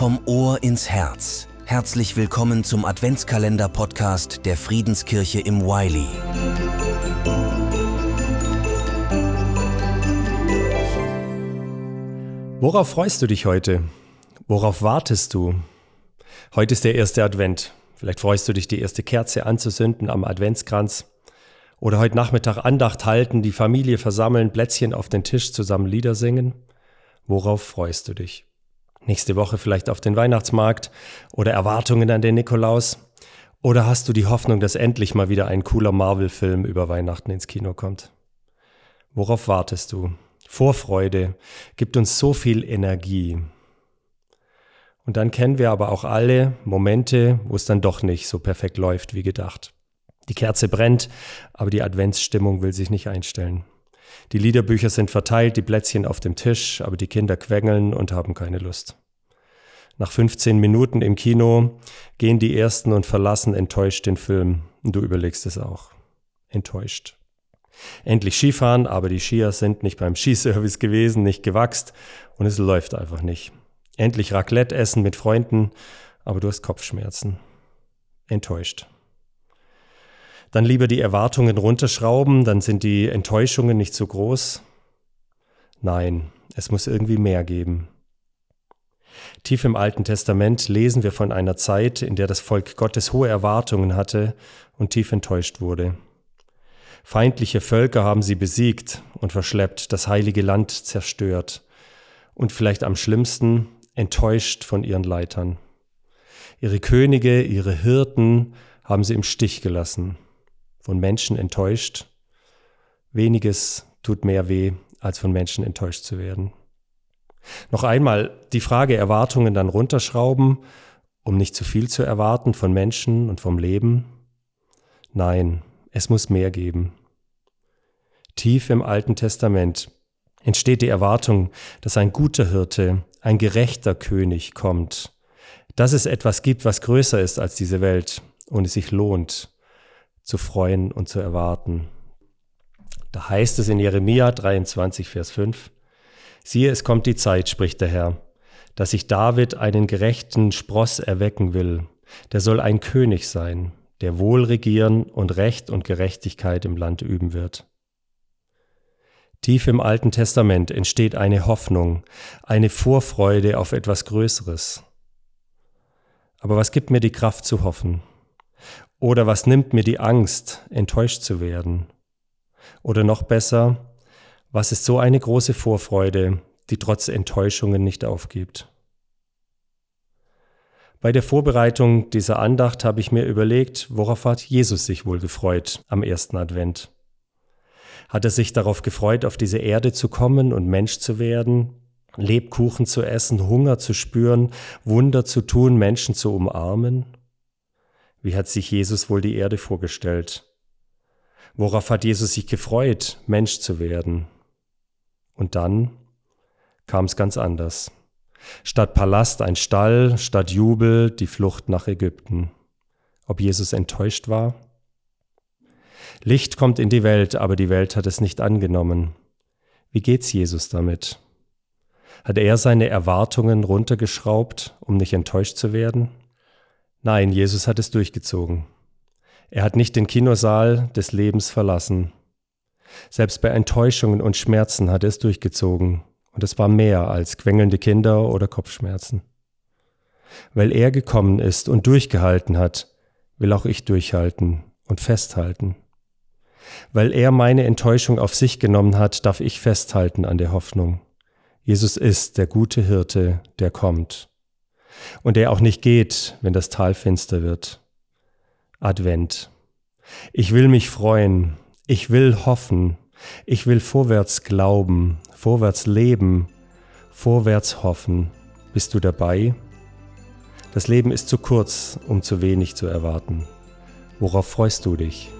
Vom Ohr ins Herz. Herzlich willkommen zum Adventskalender-Podcast der Friedenskirche im Wiley. Worauf freust du dich heute? Worauf wartest du? Heute ist der erste Advent. Vielleicht freust du dich, die erste Kerze anzusünden am Adventskranz. Oder heute Nachmittag Andacht halten, die Familie versammeln, Plätzchen auf den Tisch, zusammen Lieder singen. Worauf freust du dich? Nächste Woche vielleicht auf den Weihnachtsmarkt oder Erwartungen an den Nikolaus? Oder hast du die Hoffnung, dass endlich mal wieder ein cooler Marvel-Film über Weihnachten ins Kino kommt? Worauf wartest du? Vorfreude gibt uns so viel Energie. Und dann kennen wir aber auch alle Momente, wo es dann doch nicht so perfekt läuft wie gedacht. Die Kerze brennt, aber die Adventsstimmung will sich nicht einstellen. Die Liederbücher sind verteilt, die Plätzchen auf dem Tisch, aber die Kinder quengeln und haben keine Lust. Nach 15 Minuten im Kino gehen die Ersten und verlassen enttäuscht den Film. Du überlegst es auch. Enttäuscht. Endlich Skifahren, aber die Skier sind nicht beim Skiservice gewesen, nicht gewachst und es läuft einfach nicht. Endlich Raclette essen mit Freunden, aber du hast Kopfschmerzen. Enttäuscht. Dann lieber die Erwartungen runterschrauben, dann sind die Enttäuschungen nicht so groß. Nein, es muss irgendwie mehr geben. Tief im Alten Testament lesen wir von einer Zeit, in der das Volk Gottes hohe Erwartungen hatte und tief enttäuscht wurde. Feindliche Völker haben sie besiegt und verschleppt, das heilige Land zerstört und vielleicht am schlimmsten enttäuscht von ihren Leitern. Ihre Könige, ihre Hirten haben sie im Stich gelassen von Menschen enttäuscht. Weniges tut mehr weh, als von Menschen enttäuscht zu werden. Noch einmal die Frage Erwartungen dann runterschrauben, um nicht zu viel zu erwarten von Menschen und vom Leben. Nein, es muss mehr geben. Tief im Alten Testament entsteht die Erwartung, dass ein guter Hirte, ein gerechter König kommt, dass es etwas gibt, was größer ist als diese Welt und es sich lohnt, zu freuen und zu erwarten. Da heißt es in Jeremia 23, Vers 5, Siehe, es kommt die Zeit, spricht der Herr, dass ich David einen gerechten Spross erwecken will, der soll ein König sein, der wohl regieren und Recht und Gerechtigkeit im Land üben wird. Tief im Alten Testament entsteht eine Hoffnung, eine Vorfreude auf etwas Größeres. Aber was gibt mir die Kraft zu hoffen? Oder was nimmt mir die Angst, enttäuscht zu werden? Oder noch besser, was ist so eine große Vorfreude, die trotz Enttäuschungen nicht aufgibt? Bei der Vorbereitung dieser Andacht habe ich mir überlegt, worauf hat Jesus sich wohl gefreut am ersten Advent? Hat er sich darauf gefreut, auf diese Erde zu kommen und Mensch zu werden, Lebkuchen zu essen, Hunger zu spüren, Wunder zu tun, Menschen zu umarmen? Wie hat sich Jesus wohl die Erde vorgestellt? Worauf hat Jesus sich gefreut, Mensch zu werden? Und dann kam es ganz anders. Statt Palast ein Stall, statt Jubel die Flucht nach Ägypten. Ob Jesus enttäuscht war? Licht kommt in die Welt, aber die Welt hat es nicht angenommen. Wie geht's Jesus damit? Hat er seine Erwartungen runtergeschraubt, um nicht enttäuscht zu werden? Nein, Jesus hat es durchgezogen. Er hat nicht den Kinosaal des Lebens verlassen. Selbst bei Enttäuschungen und Schmerzen hat er es durchgezogen. Und es war mehr als quengelnde Kinder oder Kopfschmerzen. Weil er gekommen ist und durchgehalten hat, will auch ich durchhalten und festhalten. Weil er meine Enttäuschung auf sich genommen hat, darf ich festhalten an der Hoffnung. Jesus ist der gute Hirte, der kommt und der auch nicht geht, wenn das Tal finster wird. Advent. Ich will mich freuen, ich will hoffen, ich will vorwärts glauben, vorwärts leben, vorwärts hoffen. Bist du dabei? Das Leben ist zu kurz, um zu wenig zu erwarten. Worauf freust du dich?